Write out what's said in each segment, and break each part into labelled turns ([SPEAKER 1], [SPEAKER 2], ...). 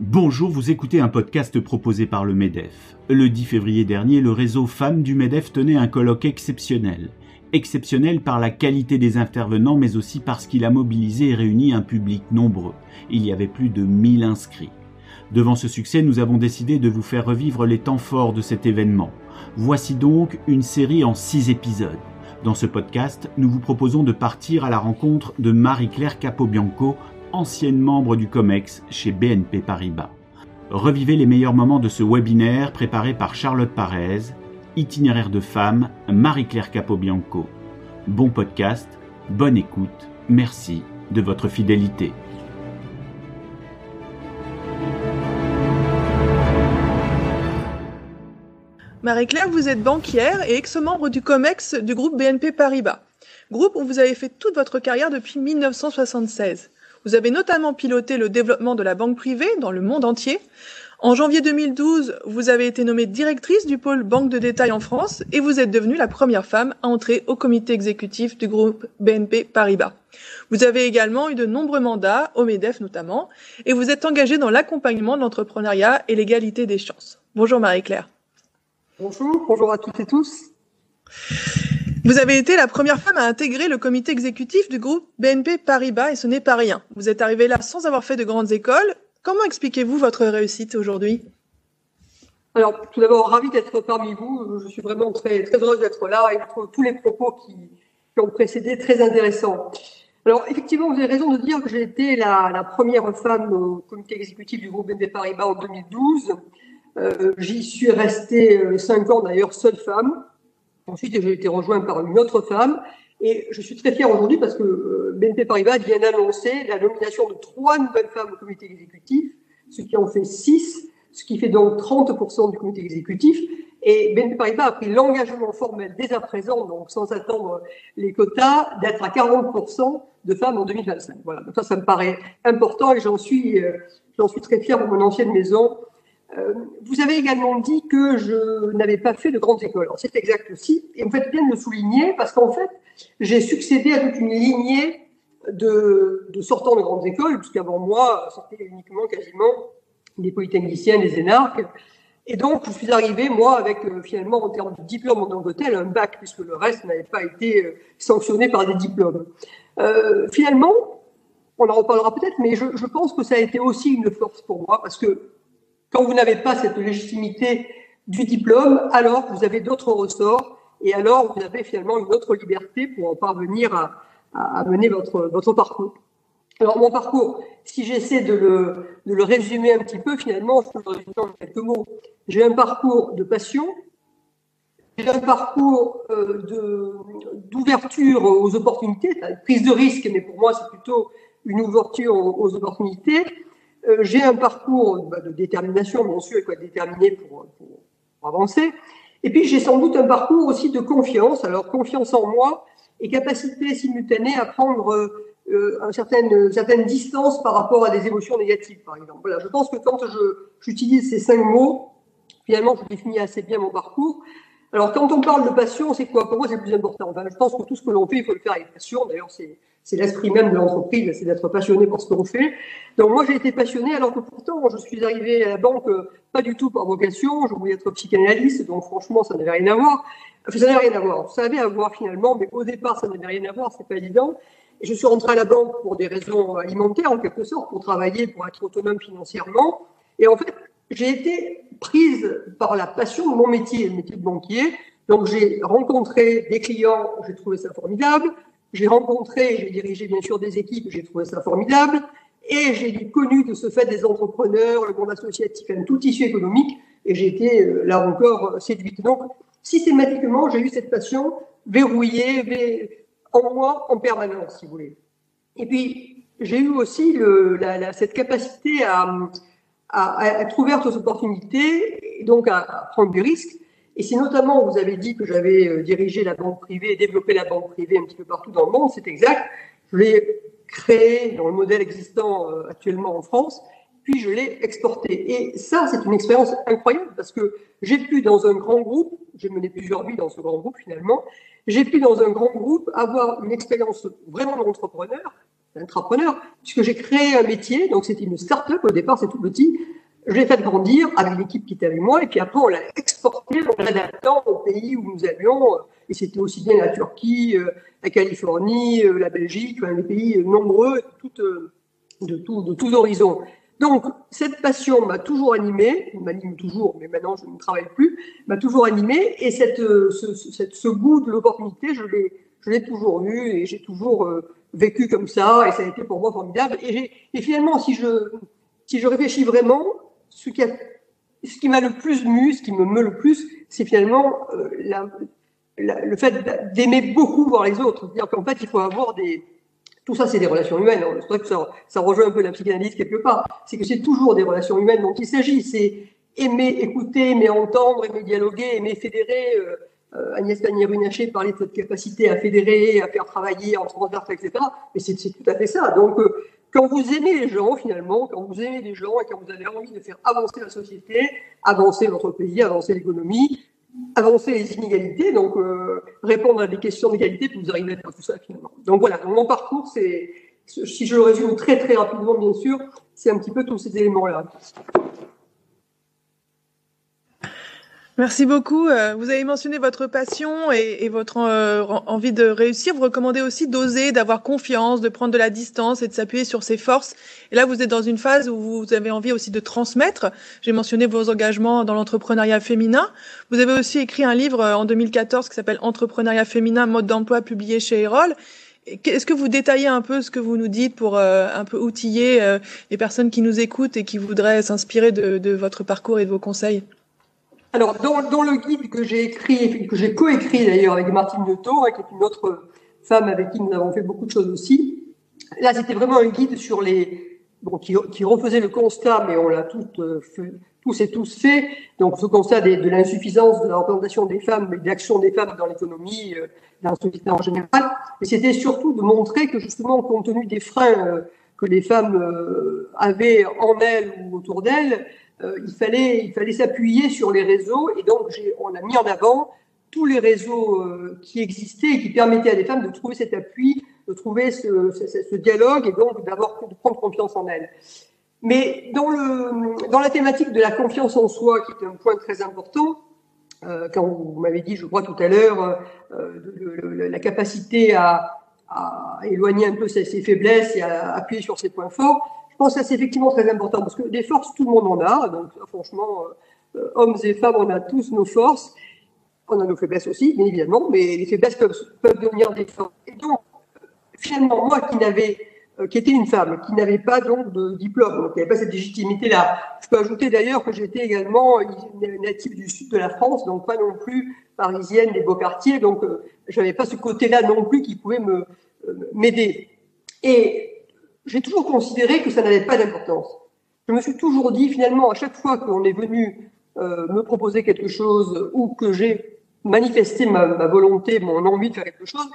[SPEAKER 1] Bonjour, vous écoutez un podcast proposé par le MEDEF. Le 10 février dernier, le réseau Femmes du MEDEF tenait un colloque exceptionnel. Exceptionnel par la qualité des intervenants, mais aussi parce qu'il a mobilisé et réuni un public nombreux. Il y avait plus de 1000 inscrits. Devant ce succès, nous avons décidé de vous faire revivre les temps forts de cet événement. Voici donc une série en 6 épisodes. Dans ce podcast, nous vous proposons de partir à la rencontre de Marie-Claire Capobianco, ancienne membre du COMEX chez BNP Paribas. Revivez les meilleurs moments de ce webinaire préparé par Charlotte Parez, itinéraire de femme, Marie-Claire Capobianco. Bon podcast, bonne écoute, merci de votre fidélité.
[SPEAKER 2] Marie-Claire, vous êtes banquière et ex-membre du COMEX du groupe BNP Paribas, groupe où vous avez fait toute votre carrière depuis 1976. Vous avez notamment piloté le développement de la banque privée dans le monde entier. En janvier 2012, vous avez été nommée directrice du pôle banque de détail en France et vous êtes devenue la première femme à entrer au comité exécutif du groupe BNP Paribas. Vous avez également eu de nombreux mandats, au MEDEF notamment, et vous êtes engagée dans l'accompagnement de l'entrepreneuriat et l'égalité des chances. Bonjour Marie-Claire.
[SPEAKER 3] Bonjour, bonjour à toutes et tous.
[SPEAKER 2] Vous avez été la première femme à intégrer le comité exécutif du groupe BNP Paribas et ce n'est pas rien. Vous êtes arrivée là sans avoir fait de grandes écoles. Comment expliquez-vous votre réussite aujourd'hui?
[SPEAKER 3] Alors, tout d'abord, ravi d'être parmi vous. Je suis vraiment très, très heureuse d'être là et de tous les propos qui, ont précédé très intéressants. Alors, effectivement, vous avez raison de dire que j'ai été la, la, première femme au comité exécutif du groupe BNP Paribas en 2012. Euh, J'y suis restée euh, cinq ans d'ailleurs seule femme. Ensuite, j'ai été rejointe par une autre femme. Et je suis très fière aujourd'hui parce que euh, BNP Paribas vient d'annoncer la nomination de trois nouvelles femmes au comité exécutif, ce qui en fait six, ce qui fait donc 30% du comité exécutif. Et BNP Paribas a pris l'engagement formel dès à présent, donc sans attendre les quotas, d'être à 40% de femmes en 2025. Voilà, donc ça, ça me paraît important et j'en suis, j'en suis très fière pour mon ancienne maison euh, vous avez également dit que je n'avais pas fait de grandes écoles. C'est exact aussi. Et vous faites bien de le souligner parce qu'en fait, j'ai succédé à toute une lignée de, de sortants de grandes écoles, puisqu'avant moi, c'était uniquement quasiment des polytechniciens, des énarques. Et donc, je suis arrivé, moi, avec euh, finalement, en termes de diplôme en Angleterre, un bac, puisque le reste n'avait pas été euh, sanctionné par des diplômes. Finalement, on en reparlera peut-être, mais je, je pense que ça a été aussi une force pour moi, parce que quand vous n'avez pas cette légitimité du diplôme, alors vous avez d'autres ressorts et alors vous avez finalement une autre liberté pour en parvenir à, mener votre, parcours. Alors mon parcours, si j'essaie de le, résumer un petit peu, finalement, je le résumer en quelques mots. J'ai un parcours de passion, j'ai un parcours euh, d'ouverture aux opportunités, prise de risque, mais pour moi c'est plutôt une ouverture aux opportunités. Euh, j'ai un parcours bah, de détermination, bien sûr, il faut être déterminé pour, avancer. Et puis j'ai sans doute un parcours aussi de confiance, alors confiance en moi et capacité simultanée à prendre euh, une certaine, certaine distance par rapport à des émotions négatives, par exemple. Voilà, je pense que quand j'utilise ces cinq mots, finalement, je définis assez bien mon parcours. Alors, quand on parle de passion, c'est quoi? Pour moi, c'est le plus important. Enfin, je pense que tout ce que l'on fait, il faut le faire avec passion. D'ailleurs, c'est c'est l'esprit même de l'entreprise, c'est d'être passionné pour ce qu'on fait. Donc moi j'ai été passionné alors que pourtant je suis arrivé à la banque euh, pas du tout par vocation, je voulais être psychanalyste, donc franchement ça n'avait rien à voir. Enfin, ça n'avait rien à voir, ça avait à voir finalement, mais au départ ça n'avait rien à voir, c'est pas évident. Et je suis rentré à la banque pour des raisons alimentaires en quelque sorte, pour travailler, pour être autonome financièrement. Et en fait j'ai été prise par la passion de mon métier, le métier de banquier. Donc j'ai rencontré des clients, j'ai trouvé ça formidable. J'ai rencontré, j'ai dirigé bien sûr des équipes, j'ai trouvé ça formidable, et j'ai connu de ce fait des entrepreneurs, le monde associatif, tout tissu économique, et j'ai été euh, là encore séduite. Donc, systématiquement, j'ai eu cette passion verrouillée en moi en permanence, si vous voulez. Et puis, j'ai eu aussi cette capacité à, être ouverte aux opportunités, donc à, à prendre des risques. Et si notamment vous avez dit que j'avais euh, dirigé la banque privée et développé la banque privée un petit peu partout dans le monde, c'est exact. Je l'ai créé dans le modèle existant euh, actuellement en France, puis je l'ai exporté. Et ça, c'est une expérience incroyable parce que j'ai pu dans un grand groupe, j'ai mené plusieurs vies dans ce grand groupe finalement, j'ai pu dans un grand groupe avoir une expérience vraiment d'entrepreneur entrepreneur, puisque j'ai créé un métier, donc c'était une start-up, au départ c'est tout petit, je l'ai fait grandir avec l'équipe qui était avec moi, et puis après on l'a exporté en l'adaptant au pays où nous allions, et c'était aussi bien la Turquie, euh, la Californie, euh, la Belgique, les pays nombreux, de, tous horizons. Donc, cette passion m'a toujours animé, m'anime toujours, mais maintenant je ne travaille plus, m'a toujours animé, et cette, ce, goût de l'opportunité, je l'ai, je l'ai toujours eu, et j'ai toujours vécu comme ça, et ça a été pour moi formidable. Et, et finalement, si je, si je réfléchis vraiment, ce qui, m'a le plus mu, ce qui me meut le plus, c'est finalement euh, le fait d'aimer beaucoup voir les autres. C'est-à-dire qu'en fait, il faut avoir des... Tout ça, c'est des relations humaines. Hein. C'est vrai que ça, ça rejoint un peu la psychanalyse quelque part. C'est que c'est toujours des relations humaines dont il s'agit. C'est aimer écouter, aimer entendre, aimer dialoguer, aimer fédérer. Euh, euh, Agnès Pannier-Runacher parlait de cette capacité à fédérer, à faire travailler en transverse, etc. Mais c'est tout à fait ça. Donc, quand vous aimez les gens, finalement, quand vous aimez les gens et quand vous avez envie de faire avancer la société, avancer votre pays, avancer l'économie, avancer les inégalités, donc euh, répondre à des questions d'égalité, vous arrivez à faire tout ça finalement. Donc voilà, mon parcours, c'est, si je le résume très très rapidement, bien sûr, c'est un petit peu tous ces éléments-là.
[SPEAKER 2] Merci beaucoup. Euh, vous avez mentionné votre passion et, votre euh, envie de réussir. Vous recommandez aussi d'oser, d'avoir confiance, de prendre de la distance et de s'appuyer sur ses forces. Et là, vous êtes dans une phase où vous avez envie aussi de transmettre. J'ai mentionné vos engagements dans l'entrepreneuriat féminin. Vous avez aussi écrit un livre euh, en 2014 qui s'appelle Entrepreneuriat féminin, mode d'emploi, publié chez Erol. Est-ce que vous détaillez un peu ce que vous nous dites pour un peu outiller les personnes qui nous écoutent et qui voudraient s'inspirer de, de votre parcours et de vos conseils?
[SPEAKER 3] Alors, dans, le guide que j'ai écrit, que j'ai coécrit d'ailleurs avec Martine Noto, hein, qui est une autre femme avec qui nous avons fait beaucoup de choses aussi, là, c'était vraiment un guide sur les, bon, qui, refaisait le constat, mais on l'a euh, tous et tous fait. Donc, ce constat de, l'insuffisance de la représentation des femmes et de l'action des femmes dans l'économie, euh, dans la société en général. Mais c'était surtout de montrer que justement, compte tenu des freins euh, que les femmes avaient en elles ou autour d'elles, euh, il fallait, il fallait s'appuyer sur les réseaux et donc on a mis en avant tous les réseaux euh, qui existaient et qui permettaient à des femmes de trouver cet appui, de trouver ce, dialogue et donc d'avoir de prendre confiance en elles. Mais dans, le, dans la thématique de la confiance en soi, qui est un point très important, euh, quand vous m'avez dit, je crois tout à l'heure, la capacité à, éloigner un peu ses, faiblesses et à appuyer sur ses points forts, je pense que c'est effectivement très important parce que des forces, tout le monde en a. Donc, franchement, euh, hommes et femmes, on a tous nos forces. On a nos faiblesses aussi, bien évidemment, mais les faiblesses peuvent, devenir des forces. Et donc, finalement, moi qui n'avais, euh, qui était une femme, qui n'avait pas donc de diplôme, donc qui n'avait pas cette légitimité-là. Je peux ajouter d'ailleurs que j'étais également native du sud de la France, donc pas non plus parisienne des beaux quartiers, donc euh, j'avais pas ce côté-là non plus qui pouvait me m'aider. Et j'ai toujours considéré que ça n'avait pas d'importance. Je me suis toujours dit, finalement, à chaque fois qu'on est venu euh, me proposer quelque chose ou que j'ai manifesté ma, ma, volonté, mon envie de faire quelque chose,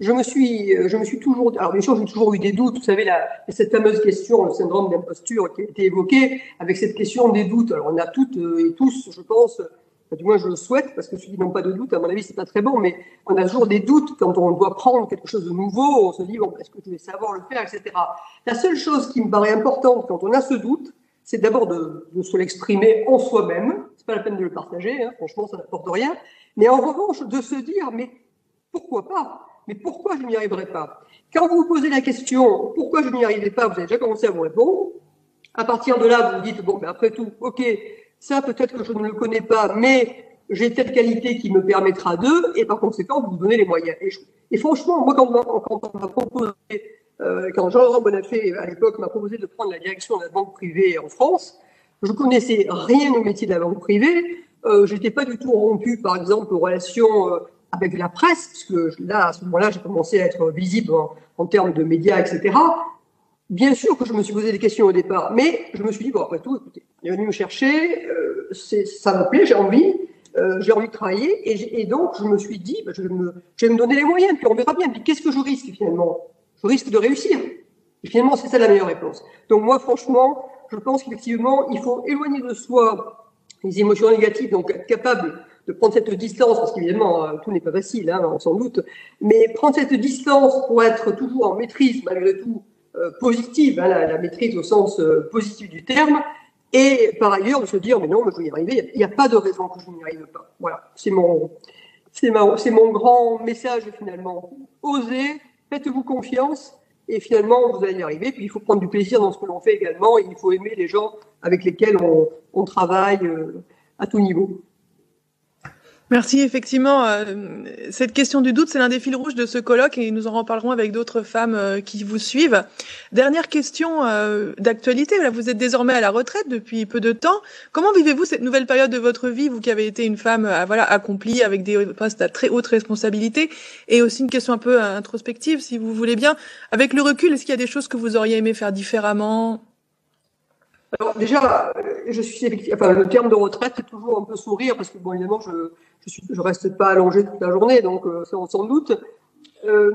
[SPEAKER 3] je me suis, je me suis toujours, alors bien sûr, j'ai toujours eu des doutes. Vous savez, la, cette fameuse question, le syndrome d'imposture qui a été évoqué, avec cette question des doutes. Alors, on a toutes euh, et tous, je pense, du moins je le souhaite, parce que ceux qui n'ont pas de doute, à mon avis, c'est pas très bon, mais on a toujours des doutes quand on doit prendre quelque chose de nouveau, on se dit, bon, est-ce que je vais savoir le faire, etc. La seule chose qui me paraît importante quand on a ce doute, c'est d'abord de, se l'exprimer en soi-même, c'est pas la peine de le partager, hein, franchement, ça n'apporte rien, mais en revanche, de se dire, mais pourquoi pas? Mais pourquoi je n'y arriverai pas? Quand vous vous posez la question, pourquoi je n'y arriverai pas, vous avez déjà commencé à vous répondre. À partir de là, vous vous dites, bon, mais après tout, ok, ça, peut-être que je ne le connais pas, mais j'ai telle qualité qui me permettra de, et par conséquent, vous vous donnez les moyens. Et, franchement, moi, quand, on m'a proposé, euh, quand Jean-Laurent Bonafé, à l'époque, m'a proposé de prendre la direction de la banque privée en France, je connaissais rien au métier de la banque privée. Euh, j'étais pas du tout rompu, par exemple, aux relations euh, avec la presse, parce que là, à ce moment-là, j'ai commencé à être visible en, en, termes de médias, etc. Bien sûr que je me suis posé des questions au départ, mais je me suis dit, bon, après tout, écoutez, il est venu me chercher, euh, ça me plaît, j'ai envie, euh, j'ai envie de travailler, et, et, donc je me suis dit, bah, je, vais me, je, vais me, donner les moyens, puis on verra bien. Puis qu'est-ce que je risque finalement? Je risque de réussir. Et finalement, c'est ça la meilleure réponse. Donc moi, franchement, je pense qu'effectivement, il faut éloigner de soi les émotions négatives, donc être capable de prendre cette distance, parce qu'évidemment, euh, tout n'est pas facile, hein, sans doute, mais prendre cette distance pour être toujours en maîtrise, malgré tout, positive, hein, la, maîtrise au sens positif du terme, et par ailleurs de se dire mais non, je vais y arriver, il n'y a, pas de raison que je n'y arrive pas. Voilà, c'est mon, mon grand message finalement. Osez, faites-vous confiance et finalement vous allez y arriver. Puis il faut prendre du plaisir dans ce que l'on fait également et il faut aimer les gens avec lesquels on, on travaille à tout niveau.
[SPEAKER 2] Merci. Effectivement, euh, cette question du doute, c'est l'un des fils rouges de ce colloque et nous en reparlerons avec d'autres femmes euh, qui vous suivent. Dernière question euh, d'actualité. vous êtes désormais à la retraite depuis peu de temps. Comment vivez-vous cette nouvelle période de votre vie, vous qui avez été une femme voilà accomplie avec des postes à très haute responsabilité? Et aussi une question un peu introspective, si vous voulez bien. Avec le recul, est-ce qu'il y a des choses que vous auriez aimé faire différemment?
[SPEAKER 3] Alors déjà, je suis enfin le terme de retraite c'est toujours un peu sourire parce que bon évidemment je je, reste pas allongé toute la journée donc euh, sans, doute. Euh,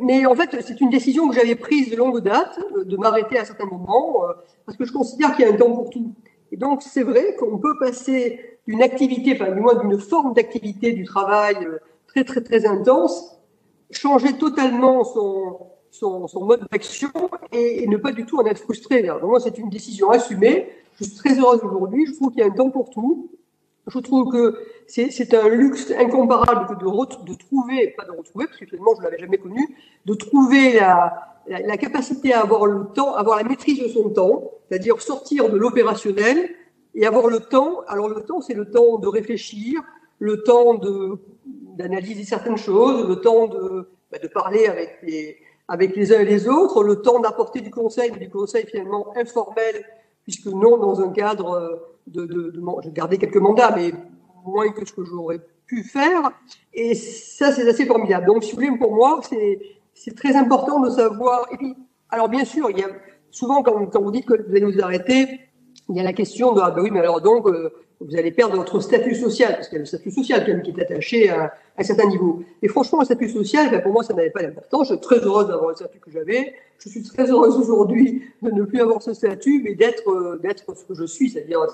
[SPEAKER 3] mais en fait c'est une décision que j'avais prise de longue date de m'arrêter à certains moments euh, parce que je considère qu'il y a un temps pour tout. Et donc c'est vrai qu'on peut passer d'une activité, enfin du moins d'une forme d'activité du travail euh, très très très intense, changer totalement son son, mode d'action et, ne pas du tout en être frustré. Donc moi, c'est une décision assumée. Je suis très heureuse aujourd'hui. Je trouve qu'il y a un temps pour tout. Je trouve que c'est un luxe incomparable de, de trouver, pas de retrouver, parce que finalement je ne l'avais jamais connu, de trouver la, capacité à avoir le temps, avoir la maîtrise de son temps, c'est-à-dire sortir de l'opérationnel et avoir le temps. Alors le temps, c'est le temps de réfléchir, le temps d'analyser certaines choses, le temps de, bah, de parler avec les, avec les uns et les autres, le temps d'apporter du conseil, mais du conseil finalement informel, puisque non dans un cadre euh, de, de, de j'ai gardé quelques mandats, mais moins que ce que j'aurais pu faire. Et ça, c'est assez formidable. Donc, si vous voulez, pour moi, c'est, très important de savoir. Alors bien sûr, il y a souvent quand, quand vous dites que vous allez vous arrêter, il y a la question de ah ben oui, mais alors donc euh, vous allez perdre votre statut social, parce qu'il y a le statut social quand même qui est attaché à, un certain niveau. Et franchement, le statut social, ben, pour moi, ça n'avait pas d'importance. Je suis très heureuse d'avoir le statut que j'avais. Je suis très heureuse aujourd'hui de ne plus avoir ce statut, mais d'être euh, d'être ce que je suis, c'est-à-dire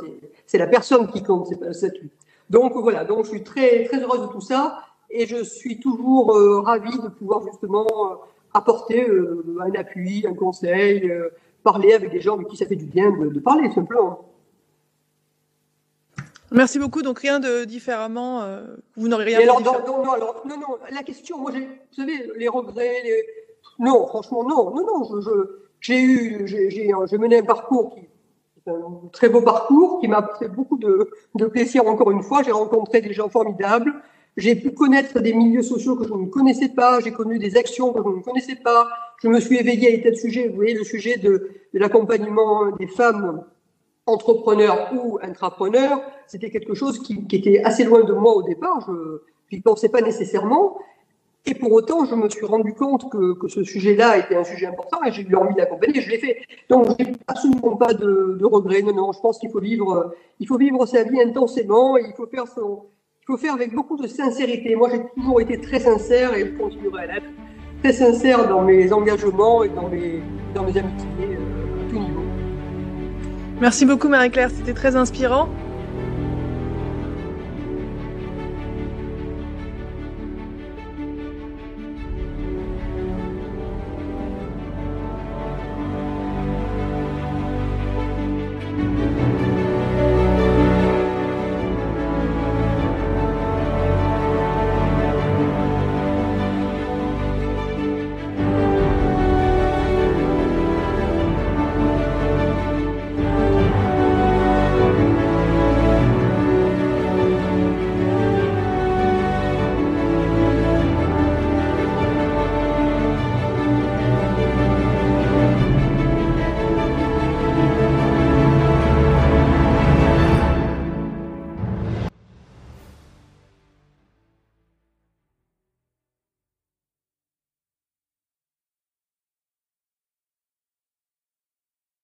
[SPEAKER 3] c'est la personne qui compte, c'est pas le statut. Donc voilà, donc je suis très très heureuse de tout ça, et je suis toujours euh, ravie de pouvoir justement euh, apporter un appui, un conseil, parler avec des gens avec qui ça fait du bien de, de parler simplement.
[SPEAKER 2] Merci beaucoup. Donc rien de différemment. Euh, vous n'aurez rien.
[SPEAKER 3] alors, non, non, alors, non, non. La question, moi, vous savez, les regrets, les... non, franchement, non, non, non. Je, j'ai eu, j'ai, j'ai mené un parcours qui un très beau parcours qui m'a fait beaucoup de, de plaisir. Encore une fois, j'ai rencontré des gens formidables. J'ai pu connaître des milieux sociaux que je ne connaissais pas. J'ai connu des actions que je ne connaissais pas. Je me suis éveillé à tas de sujets. Vous voyez, le sujet de, l'accompagnement des femmes entrepreneur ou intrapreneur, c'était quelque chose qui, était assez loin de moi au départ. Je n'y pensais pas nécessairement. Et pour autant, je me suis rendu compte que, que ce sujet-là était un sujet important et j'ai eu envie d'accompagner, je l'ai fait. Donc, je n'ai absolument pas de, de regrets. Non, non, je pense qu'il faut vivre, il faut vivre sa vie intensément et il faut faire son, il faut faire avec beaucoup de sincérité. Moi, j'ai toujours été très sincère et je continuerai à l'être très sincère dans mes engagements et dans mes, dans mes amitiés. Euh,
[SPEAKER 2] Merci beaucoup Marie-Claire, c'était très inspirant.